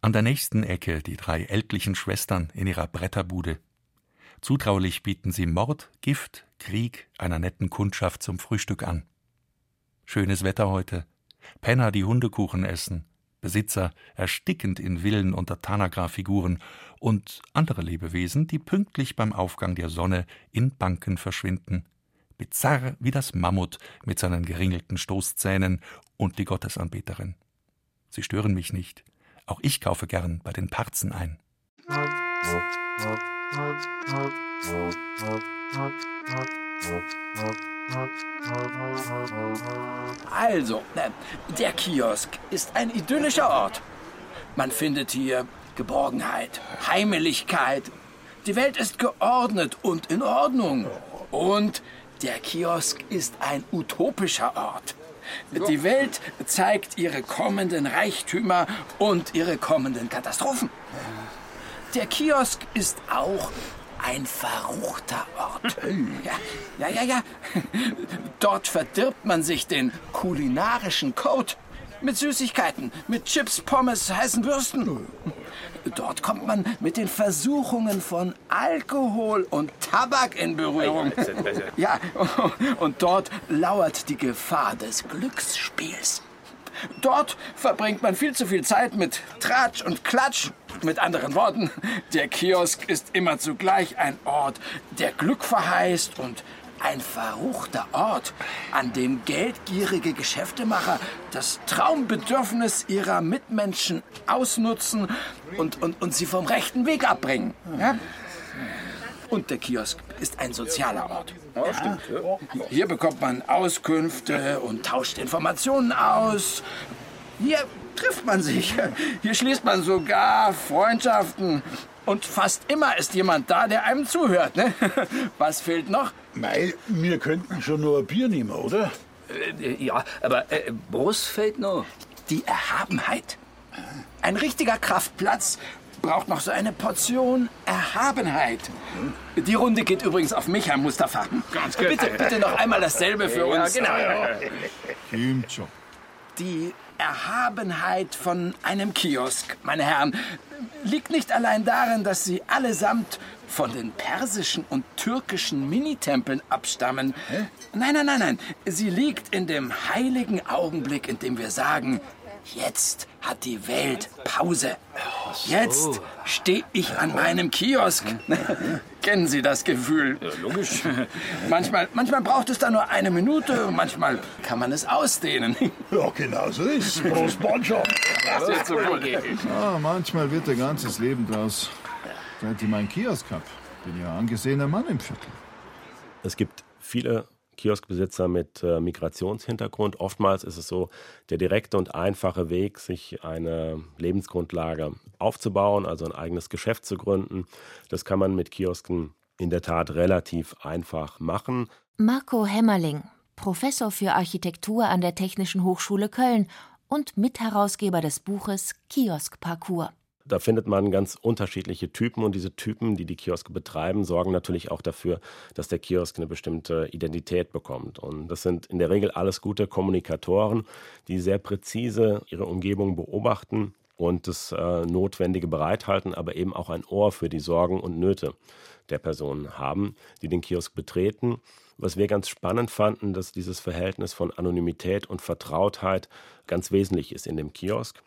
An der nächsten Ecke die drei ältlichen Schwestern in ihrer Bretterbude. Zutraulich bieten sie Mord, Gift, Krieg einer netten Kundschaft zum Frühstück an. Schönes Wetter heute. Penner, die Hundekuchen essen. Besitzer erstickend in Villen unter Tanagra-Figuren und andere Lebewesen, die pünktlich beim Aufgang der Sonne in Banken verschwinden. Bizarr wie das Mammut mit seinen geringelten Stoßzähnen und die Gottesanbeterin. Sie stören mich nicht. Auch ich kaufe gern bei den Parzen ein. Also, äh, der Kiosk ist ein idyllischer Ort. Man findet hier Geborgenheit, Heimeligkeit. Die Welt ist geordnet und in Ordnung. Und der Kiosk ist ein utopischer Ort. Die Welt zeigt ihre kommenden Reichtümer und ihre kommenden Katastrophen. Der Kiosk ist auch ein verruchter Ort. Ja, ja, ja, ja. Dort verdirbt man sich den kulinarischen Code. Mit Süßigkeiten, mit Chips, Pommes, heißen Bürsten. Dort kommt man mit den Versuchungen von Alkohol und Tabak in Berührung. Ja, und dort lauert die Gefahr des Glücksspiels. Dort verbringt man viel zu viel Zeit mit Tratsch und Klatsch. Mit anderen Worten, der Kiosk ist immer zugleich ein Ort, der Glück verheißt und ein verruchter Ort, an dem geldgierige Geschäftemacher das Traumbedürfnis ihrer Mitmenschen ausnutzen und, und, und sie vom rechten Weg abbringen. Ja? Und der Kiosk ist ein sozialer Ort. Ja, stimmt. Ja. Hier bekommt man Auskünfte und tauscht Informationen aus. Hier trifft man sich. Hier schließt man sogar Freundschaften. Und fast immer ist jemand da, der einem zuhört. Ne? *laughs* Was fehlt noch? Mei, wir könnten schon nur ein Bier nehmen, oder? Äh, ja, aber äh, was fehlt noch? Die Erhabenheit. Ein richtiger Kraftplatz braucht noch so eine Portion Erhabenheit. Die Runde geht übrigens auf mich, Herr Mustafa. Ganz gut. Bitte, bitte noch einmal dasselbe für Ja, uns. genau. Stimmt schon. Die Erhabenheit von einem Kiosk, meine Herren, liegt nicht allein darin, dass sie allesamt von den persischen und türkischen Minitempeln abstammen. Nein, nein, nein, nein. Sie liegt in dem heiligen Augenblick, in dem wir sagen, jetzt hat die Welt Pause. Jetzt stehe ich an meinem Kiosk. Kennen Sie das Gefühl? Ja, logisch. *laughs* Manchmal, manchmal braucht es da nur eine Minute, und manchmal kann man es ausdehnen. *laughs* Ja, genau so ist Prost, Mannschaft. Das wird so gut. Ah, manchmal wird ein ganzes Leben draus. Seit ich meinen Kiosk hab, bin ich ein angesehener Mann im Viertel. Es gibt viele Kioskbesitzer mit äh, Migrationshintergrund. Oftmals ist es so der direkte und einfache Weg, sich eine Lebensgrundlage aufzubauen, also ein eigenes Geschäft zu gründen. Das kann man mit Kiosken in der Tat relativ einfach machen. Marco Hämmerling, Professor für Architektur an der Technischen Hochschule Köln und Mitherausgeber des Buches Kiosk Parcours. Da findet man ganz unterschiedliche Typen und diese Typen, die die Kioske betreiben, sorgen natürlich auch dafür, dass der Kiosk eine bestimmte Identität bekommt. Und das sind in der Regel alles gute Kommunikatoren, die sehr präzise ihre Umgebung beobachten und das äh, Notwendige bereithalten, aber eben auch ein Ohr für die Sorgen und Nöte der Personen haben, die den Kiosk betreten. Was wir ganz spannend fanden, dass dieses Verhältnis von Anonymität und Vertrautheit ganz wesentlich ist in dem Kiosk.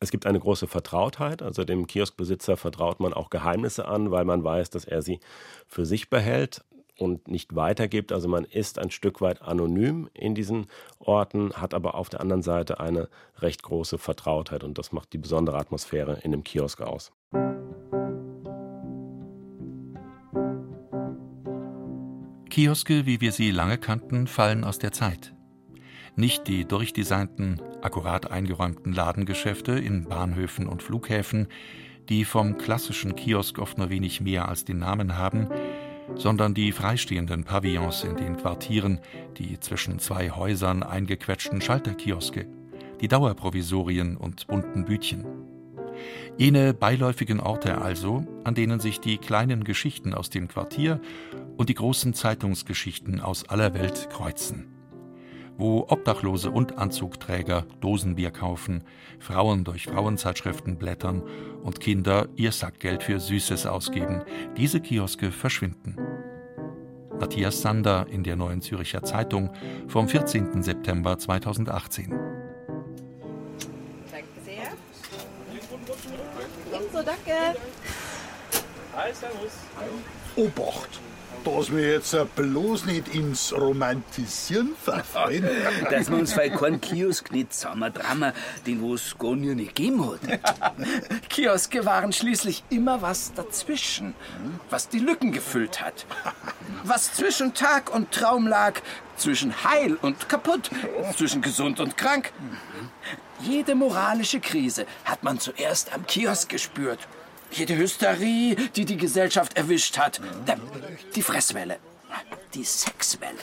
Es gibt eine große Vertrautheit, also dem Kioskbesitzer vertraut man auch Geheimnisse an, weil man weiß, dass er sie für sich behält und nicht weitergibt. Also man ist ein Stück weit anonym in diesen Orten, hat aber auf der anderen Seite eine recht große Vertrautheit und das macht die besondere Atmosphäre in dem Kiosk aus. Kioske, wie wir sie lange kannten, fallen aus der Zeit. Nicht die durchdesignten, akkurat eingeräumten Ladengeschäfte in Bahnhöfen und Flughäfen, die vom klassischen Kiosk oft nur wenig mehr als den Namen haben, sondern die freistehenden Pavillons in den Quartieren, die zwischen zwei Häusern eingequetschten Schalterkioske, die Dauerprovisorien und bunten Bütchen. Jene beiläufigen Orte also, an denen sich die kleinen Geschichten aus dem Quartier und die großen Zeitungsgeschichten aus aller Welt kreuzen wo Obdachlose und Anzugträger Dosenbier kaufen, Frauen durch Frauenzeitschriften blättern und Kinder ihr Sackgeld für Süßes ausgeben. Diese Kioske verschwinden. Matthias Sander in der Neuen Züricher Zeitung vom 14. September 2018. Danke sehr. Ebenso, danke. Hi, servus. Obacht! Dass wir jetzt bloß nicht ins Romantisieren verfallen. *laughs* Dass wir uns für keinen Kiosk nicht zusammendramen, den wo es gar nie nicht gegeben hat. *laughs* Kioske waren schließlich immer was dazwischen, was die Lücken gefüllt hat. Was zwischen Tag und Traum lag, zwischen heil und kaputt, zwischen gesund und krank. Jede moralische Krise hat man zuerst am Kiosk gespürt. Jede Hysterie, die die Gesellschaft erwischt hat. Die Fresswelle, die Sexwelle,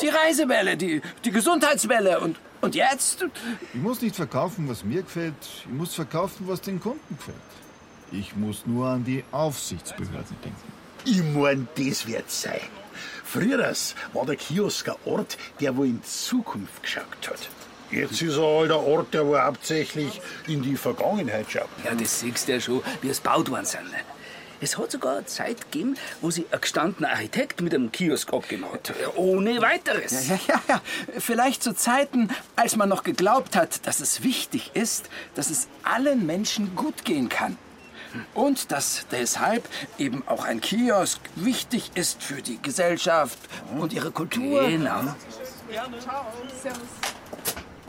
die Reisewelle, die, die Gesundheitswelle und, und jetzt? Ich muss nicht verkaufen, was mir gefällt. Ich muss verkaufen, was den Kunden gefällt. Ich muss nur an die Aufsichtsbehörden denken. Ich mein, das wird sein. Früher war der Kiosk ein Ort, der wo in Zukunft geschaut hat. Jetzt ist er halt ein Ort, der wo hauptsächlich in die Vergangenheit schaut. Ja, das siehst du ja schon, wie es gebaut worden sind. Es hat sogar eine Zeit gegeben, wo sich ein gestandener Architekt mit einem Kiosk abgemacht hat. Ohne weiteres. Ja, ja, ja. Vielleicht zu Zeiten, als man noch geglaubt hat, dass es wichtig ist, dass es allen Menschen gut gehen kann. Und dass deshalb eben auch ein Kiosk wichtig ist für die Gesellschaft und ihre Kultur. Genau. Ciao. Servus.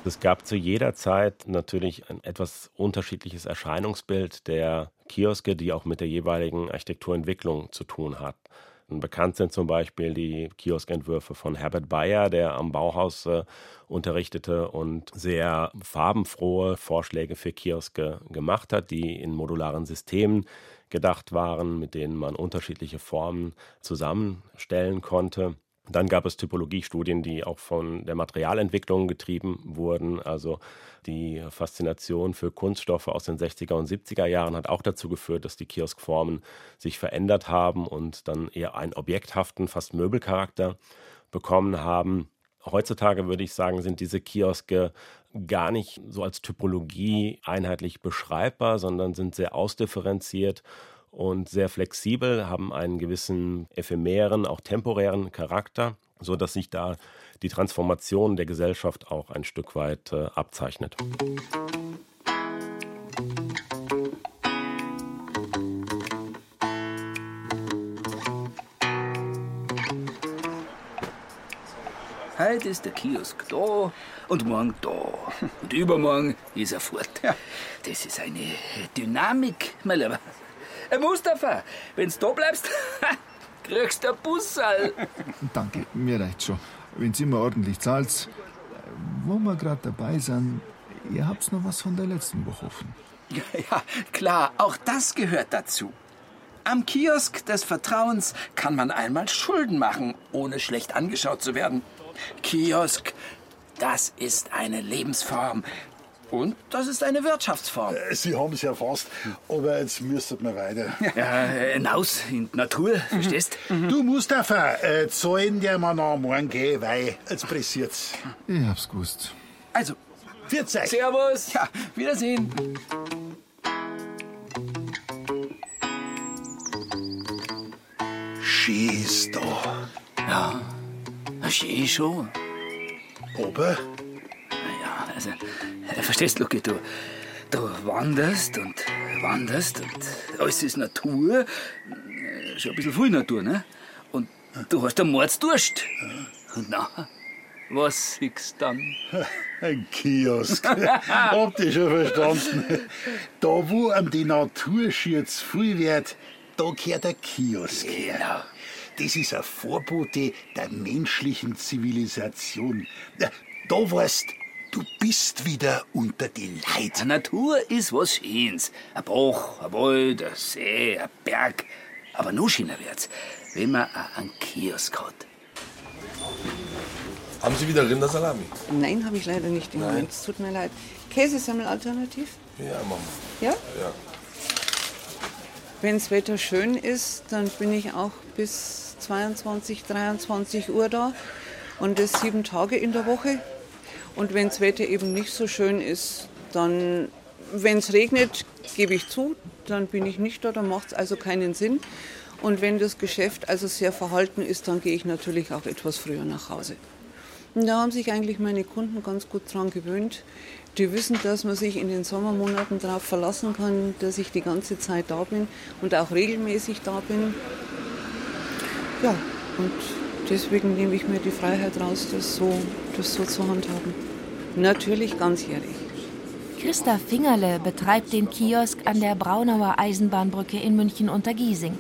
Es gab zu jeder Zeit natürlich ein etwas unterschiedliches Erscheinungsbild der Kioske, die auch mit der jeweiligen Architekturentwicklung zu tun hat. Bekannt sind zum Beispiel die Kioskentwürfe von Herbert Bayer, der am Bauhaus äh, unterrichtete und sehr farbenfrohe Vorschläge für Kioske gemacht hat, die in modularen Systemen gedacht waren, mit denen man unterschiedliche Formen zusammenstellen konnte. Dann gab es Typologiestudien, die auch von der Materialentwicklung getrieben wurden. Also die Faszination für Kunststoffe aus den 60er und 70er Jahren hat auch dazu geführt, dass die Kioskformen sich verändert haben und dann eher einen objekthaften, fast Möbelcharakter bekommen haben. Heutzutage würde ich sagen, sind diese Kioske gar nicht so als Typologie einheitlich beschreibbar, sondern sind sehr ausdifferenziert und sehr flexibel, haben einen gewissen ephemeren, auch temporären Charakter, so dass sich da die Transformation der Gesellschaft auch ein Stück weit äh, abzeichnet. Heute ist der Kiosk da und morgen da. Und übermorgen ist er fort. Das ist eine Dynamik, mein Lieber. Äh, Mustafa, wenn's da bleibst, *laughs* kriegst du ein Bussal. Danke, mir reicht schon. Wenn's immer ordentlich zahlt. Wo wir gerade dabei sind, ihr habt's noch was von der letzten Woche offen. Ja, *laughs* ja, klar, auch das gehört dazu. Am Kiosk des Vertrauens kann man einmal Schulden machen, ohne schlecht angeschaut zu werden. Kiosk, das ist eine Lebensform. Und das ist eine Wirtschaftsform. Äh, Sie haben es ja fast, aber jetzt müsstet wir weiter. Ja, hinaus in die Natur, verstehst? Du Mustafa, äh, zahlen dir mal nach morgen gehen, weil jetzt pressiert's. Ich hab's gewusst. Also, Pfiat euch. Servus. Ja, Wiedersehen. Schön ist da. Ja, schön schon. Aber? Ja, also, verstehst du, Lucky, du, du wanderst und wanderst und alles ist Natur. Äh, Schon ein bisschen viel Natur, ne? Und du hast einen Mordsdurst. Und nachher, was siehst du dann? *laughs* Ein Kiosk. *laughs* Habt ihr schon verstanden? Da, wo einem die Natur schier zu viel wird, da gehört der Kiosk her. Genau. Das ist ein Vorbote der menschlichen Zivilisation. Da weißt, du bist wieder unter die Leid. Die Natur ist was Schönes. Ein Bach, ein Wald, ein See, ein Berg. Aber noch schöner wird's, wenn man einen Kiosk hat. Haben Sie wieder Rindersalami? Nein, habe ich leider nicht im Nein. Moment. Es tut mir leid. Käsesemmel alternativ? Ja, Mama. Ja? Ja. Wenn das Wetter schön ist, dann bin ich auch bis 22, 23 Uhr da. Und das sieben Tage in der Woche. Und wenn das Wetter eben nicht so schön ist, dann, wenn es regnet, gebe ich zu, dann bin ich nicht da, dann macht es also keinen Sinn. Und wenn das Geschäft also sehr verhalten ist, dann gehe ich natürlich auch etwas früher nach Hause. Und da haben sich eigentlich meine Kunden ganz gut dran gewöhnt. Die wissen, dass man sich in den Sommermonaten darauf verlassen kann, dass ich die ganze Zeit da bin und auch regelmäßig da bin. Ja, und deswegen nehme ich mir die Freiheit raus, das so, das so zu handhaben. Natürlich ganzjährig. Christa Fingerle betreibt den Kiosk an der Braunauer Eisenbahnbrücke in München unter Giesing.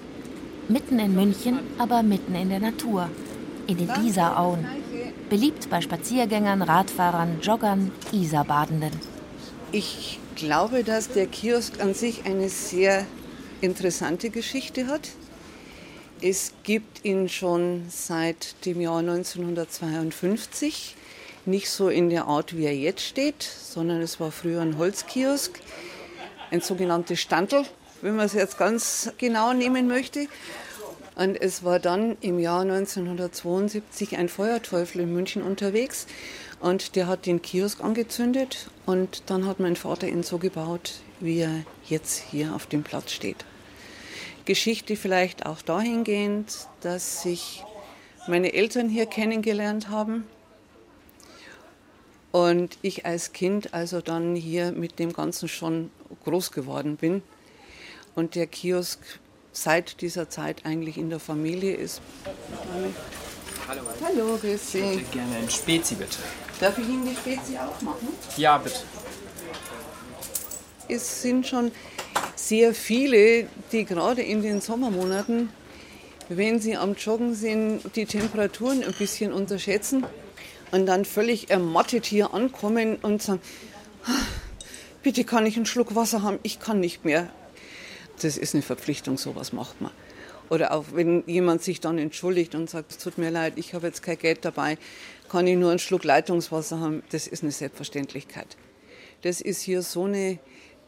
Mitten in München, aber mitten in der Natur. In den Isarauen. Beliebt bei Spaziergängern, Radfahrern, Joggern, Isarbadenden. Ich glaube, dass der Kiosk an sich eine sehr interessante Geschichte hat. Es gibt ihn schon seit dem Jahr 1952. Nicht so in der Art, wie er jetzt steht, sondern es war früher ein Holzkiosk, ein sogenanntes Standel, wenn man es jetzt ganz genau nehmen möchte. Und es war dann im Jahr 1972 ein Feuerteufel in München unterwegs und der hat den Kiosk angezündet und dann hat mein Vater ihn so gebaut, wie er jetzt hier auf dem Platz steht. Geschichte vielleicht auch dahingehend, dass sich meine Eltern hier kennengelernt haben und ich als Kind also dann hier mit dem Ganzen schon groß geworden bin und der Kiosk seit dieser Zeit eigentlich in der Familie ist. Hallo. Hallo, grüß Ich Sie. hätte gerne ein Spezi, bitte. Darf ich Ihnen die Spezi aufmachen? Ja, bitte. Es sind schon sehr viele, die gerade in den Sommermonaten, wenn sie am Joggen sind, die Temperaturen ein bisschen unterschätzen und dann völlig ermattet hier ankommen und sagen, "Ah, bitte kann ich einen Schluck Wasser haben, ich kann nicht mehr. Das ist eine Verpflichtung, sowas macht man. Oder auch wenn jemand sich dann entschuldigt und sagt, es tut mir leid, ich habe jetzt kein Geld dabei, kann ich nur einen Schluck Leitungswasser haben, das ist eine Selbstverständlichkeit. Das ist hier so eine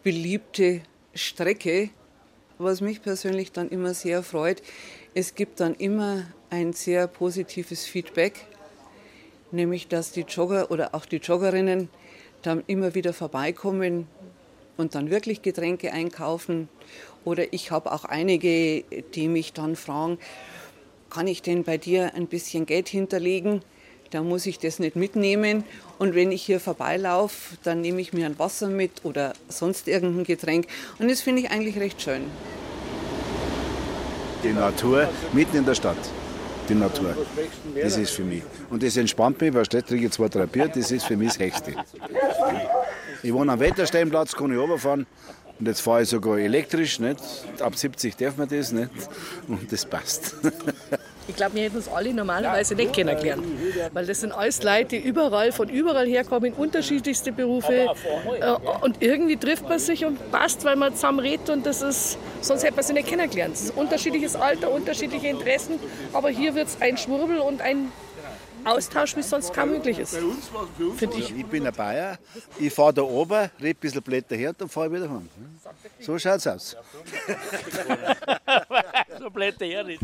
beliebte Strecke, was mich persönlich dann immer sehr freut. Es gibt dann immer ein sehr positives Feedback, nämlich dass die Jogger oder auch die Joggerinnen dann immer wieder vorbeikommen und dann wirklich Getränke einkaufen. Oder ich habe auch einige, die mich dann fragen, kann ich denn bei dir ein bisschen Geld hinterlegen? Da muss ich das nicht mitnehmen. Und wenn ich hier vorbeilaufe, dann nehme ich mir ein Wasser mit oder sonst irgendein Getränk. Und das finde ich eigentlich recht schön. Die Natur mitten in der Stadt. Die Natur. Das ist für mich. Und das entspannt mich, weil trinke ich zwei, drei Bier, das ist für mich das Höchste. Ich wohne am Wettersteinplatz, kann ich runterfahren. Und jetzt fahre ich sogar elektrisch. Nicht? Ab 70 darf man das nicht. Und das passt. Ich glaube, wir hätten uns alle normalerweise nicht kennengelernt. Weil das sind alles Leute, die überall, von überall herkommen, unterschiedlichste Berufe. Äh, Und irgendwie trifft man sich und passt, weil man zusammen redet. Und das ist, sonst hätte man sich nicht kennengelernt. Es ist unterschiedliches Alter, unterschiedliche Interessen. Aber hier wird es ein Schwurbel und ein Austausch, wie es sonst kaum möglich ist. Finde ich. Ich bin ein Bayer, ich fahre da oben, rede ein bisschen Blätter her und dann fahre ich wieder heim. So schaut's aus. *laughs* so blätter her nicht.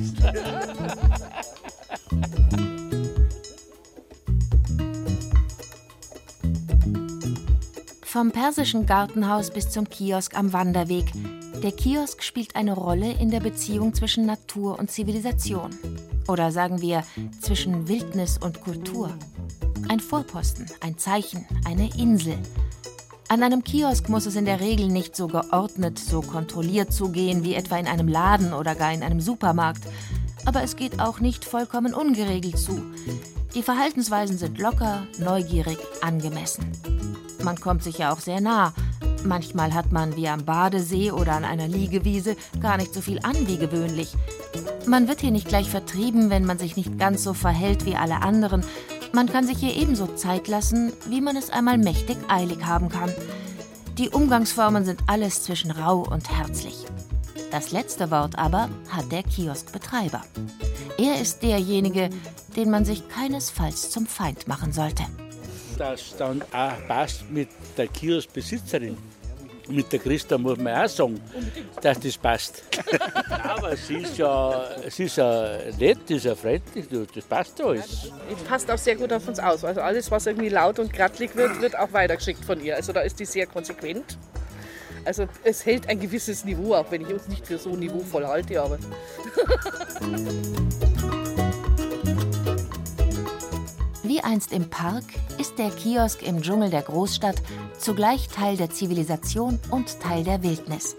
Vom persischen Gartenhaus bis zum Kiosk am Wanderweg. Der Kiosk spielt eine Rolle in der Beziehung zwischen Natur und Zivilisation. Oder sagen wir zwischen Wildnis und Kultur. Ein Vorposten, ein Zeichen, eine Insel. An einem Kiosk muss es in der Regel nicht so geordnet, so kontrolliert zugehen wie etwa in einem Laden oder gar in einem Supermarkt. Aber es geht auch nicht vollkommen ungeregelt zu. Die Verhaltensweisen sind locker, neugierig, angemessen. Man kommt sich ja auch sehr nah. Manchmal hat man wie am Badesee oder an einer Liegewiese gar nicht so viel an wie gewöhnlich. Man wird hier nicht gleich vertrieben, wenn man sich nicht ganz so verhält wie alle anderen, Man kann sich hier ebenso Zeit lassen, wie man es einmal mächtig eilig haben kann. Die Umgangsformen sind alles zwischen rau und herzlich. Das letzte Wort aber hat der Kioskbetreiber. Er ist derjenige, den man sich keinesfalls zum Feind machen sollte. Das dann auch passt mit der Kioskbesitzerin. Mit der Christa muss man auch sagen, dass das passt. *laughs* Aber sie ist ja, sie ist ja nett, sie ist ja freundlich, das passt alles. Die passt auch sehr gut auf uns aus. Also alles, was irgendwie laut und grattlig wird, wird auch weitergeschickt von ihr. Also da ist die sehr konsequent. Also es hält ein gewisses Niveau, auch wenn ich uns nicht für so niveauvoll halte, aber. Wie einst im Park ist der Kiosk im Dschungel der Großstadt zugleich Teil der Zivilisation und Teil der Wildnis.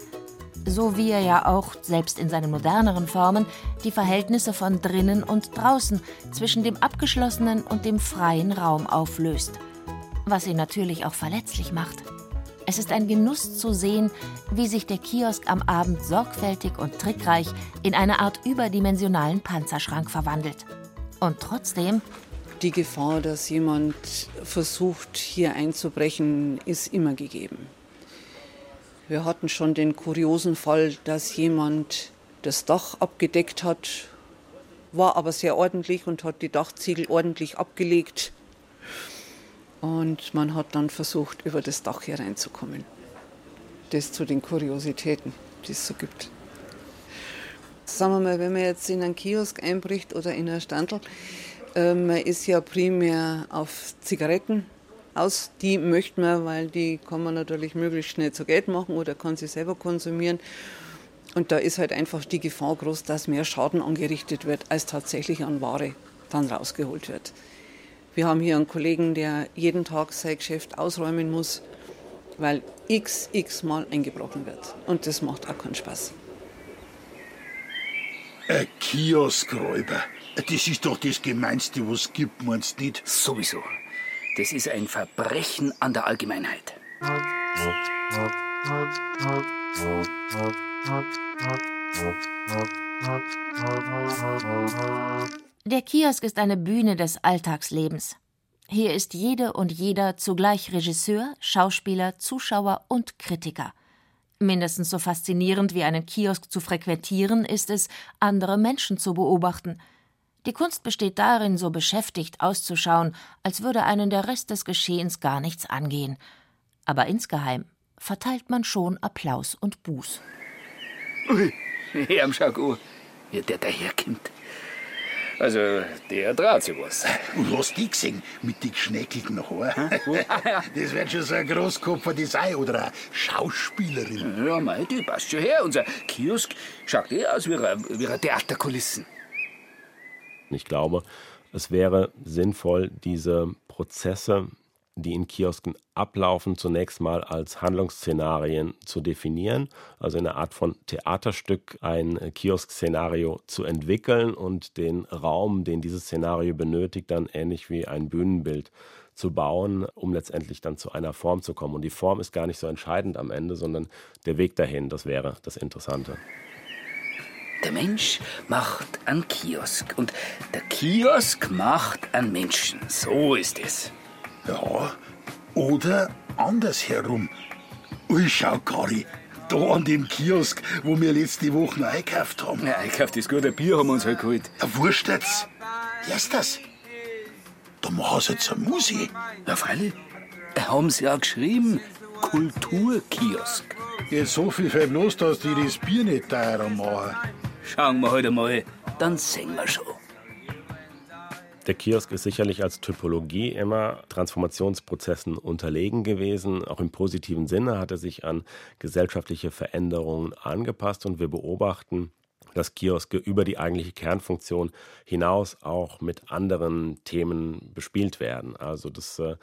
So wie er ja auch, selbst in seinen moderneren Formen, die Verhältnisse von drinnen und draußen zwischen dem abgeschlossenen und dem freien Raum auflöst. Was ihn natürlich auch verletzlich macht. Es ist ein Genuss zu sehen, wie sich der Kiosk am Abend sorgfältig und trickreich in eine Art überdimensionalen Panzerschrank verwandelt. Und trotzdem die Gefahr, dass jemand versucht, hier einzubrechen, ist immer gegeben. Wir hatten schon den kuriosen Fall, dass jemand das Dach abgedeckt hat, war aber sehr ordentlich und hat die Dachziegel ordentlich abgelegt. Und man hat dann versucht, über das Dach hereinzukommen. Das zu den Kuriositäten, die es so gibt. Sagen wir mal, wenn man jetzt in einen Kiosk einbricht oder in einen Standel, man ist ja primär auf Zigaretten aus. Die möchte man, weil die kann man natürlich möglichst schnell zu Geld machen oder kann sie selber konsumieren. Und da ist halt einfach die Gefahr groß, dass mehr Schaden angerichtet wird, als tatsächlich an Ware dann rausgeholt wird. Wir haben hier einen Kollegen, der jeden Tag sein Geschäft ausräumen muss, weil x, x Mal eingebrochen wird. Und das macht auch keinen Spaß. Ein Kioskräuber. Das ist doch das Gemeinste, was es gibt, meinst du nicht? Sowieso. Das ist ein Verbrechen an der Allgemeinheit. Der Kiosk ist eine Bühne des Alltagslebens. Hier ist jede und jeder zugleich Regisseur, Schauspieler, Zuschauer und Kritiker. Mindestens so faszinierend wie einen Kiosk zu frequentieren ist es, andere Menschen zu beobachten – die Kunst besteht darin, so beschäftigt auszuschauen, als würde einen der Rest des Geschehens gar nichts angehen. Aber insgeheim verteilt man schon Applaus und Buß. Ui, *laughs* Herr schau wie der daherkommt. Also, der traut sich was. Und hast die gesehen, mit den geschnäckelten Haaren? *laughs* das wird schon so ein Großkopfer sein oder eine Schauspielerin. Ja, mei, die passt schon her. Unser Kiosk schaut eh aus wie eine, wie eine Theaterkulissen. Ich glaube, es wäre sinnvoll, diese Prozesse, die in Kiosken ablaufen, zunächst mal als Handlungsszenarien zu definieren, also in einer Art von Theaterstück ein Kiosk-Szenario zu entwickeln und den Raum, den dieses Szenario benötigt, dann ähnlich wie ein Bühnenbild zu bauen, um letztendlich dann zu einer Form zu kommen. Und die Form ist gar nicht so entscheidend am Ende, sondern der Weg dahin, das wäre das Interessante. Der Mensch macht einen Kiosk und der Kiosk macht einen Menschen. So ist es. Ja, oder andersherum. Ui, schau, Kari, da an dem Kiosk, wo wir letzte Woche eingekauft haben. Ja, einkauft ist gut, ein Bier haben wir uns halt geholt. Ja, wurscht jetzt. Hörst das? Da machen sie jetzt eine Musik. Ja, freilich. Haben sie ja geschrieben, Kulturkiosk. Jetzt so viel fällt bloß, dass die das Bier nicht teurer machen. Schauen wir heute mal, dann singen wir schon. Der Kiosk ist sicherlich als Typologie immer Transformationsprozessen unterlegen gewesen. Auch im positiven Sinne hat er sich an gesellschaftliche Veränderungen angepasst und wir beobachten, dass Kioske über die eigentliche Kernfunktion hinaus auch mit anderen Themen bespielt werden. Also das äh,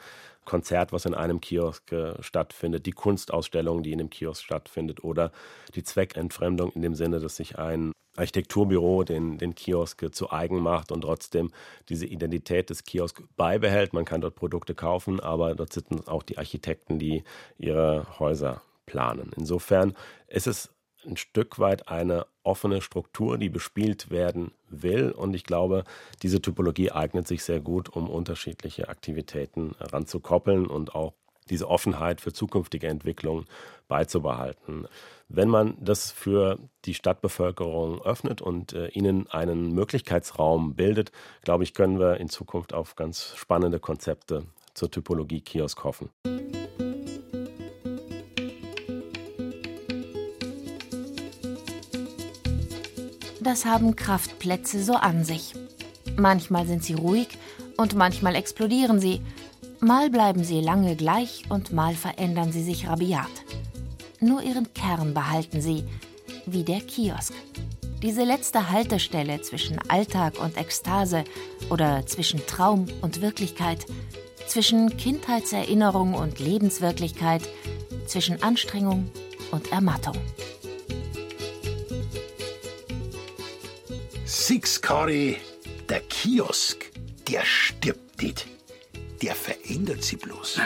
Konzert, was in einem Kiosk äh, stattfindet, die Kunstausstellung, die in dem Kiosk stattfindet oder die Zweckentfremdung in dem Sinne, dass sich ein Architekturbüro den, den Kiosk zu eigen macht und trotzdem diese Identität des Kiosk beibehält. Man kann dort Produkte kaufen, aber dort sitzen auch die Architekten, die ihre Häuser planen. Insofern ist es ein Stück weit eine offene Struktur, die bespielt werden will. Und ich glaube, diese Typologie eignet sich sehr gut, um unterschiedliche Aktivitäten ranzukoppeln und auch diese Offenheit für zukünftige Entwicklungen beizubehalten. Wenn man das für die Stadtbevölkerung öffnet und äh, ihnen einen Möglichkeitsraum bildet, glaube ich, können wir in Zukunft auf ganz spannende Konzepte zur Typologie Kiosk hoffen. Das haben Kraftplätze so an sich. Manchmal sind sie ruhig und manchmal explodieren sie. Mal bleiben sie lange gleich und mal verändern sie sich rabiat. Nur ihren Kern behalten sie, wie der Kiosk. Diese letzte Haltestelle zwischen Alltag und Ekstase oder zwischen Traum und Wirklichkeit, zwischen Kindheitserinnerung und Lebenswirklichkeit, zwischen Anstrengung und Ermattung. Six Kari, der Kiosk, der stirbt nicht. Der verändert sich bloß.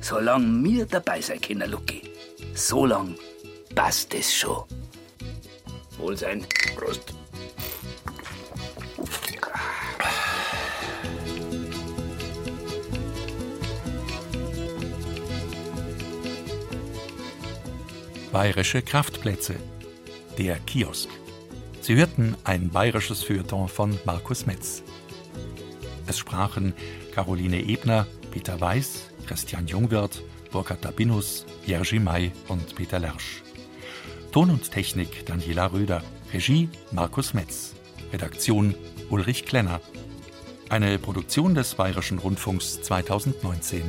Solange wir dabei sein können, Lucky, so lang passt es schon. Wohlsein. Prost. Bayerische Kraftplätze. Der Kiosk. Sie hörten ein bayerisches Feuilleton von Markus Metz. Es sprachen Caroline Ebner, Peter Weiß, Christian Jungwirth, Burkhard Dabinus, Jerzy May und Peter Lersch. Ton und Technik Daniela Röder. Regie Markus Metz. Redaktion Ulrich Klenner. Eine Produktion des Bayerischen Rundfunks 2019.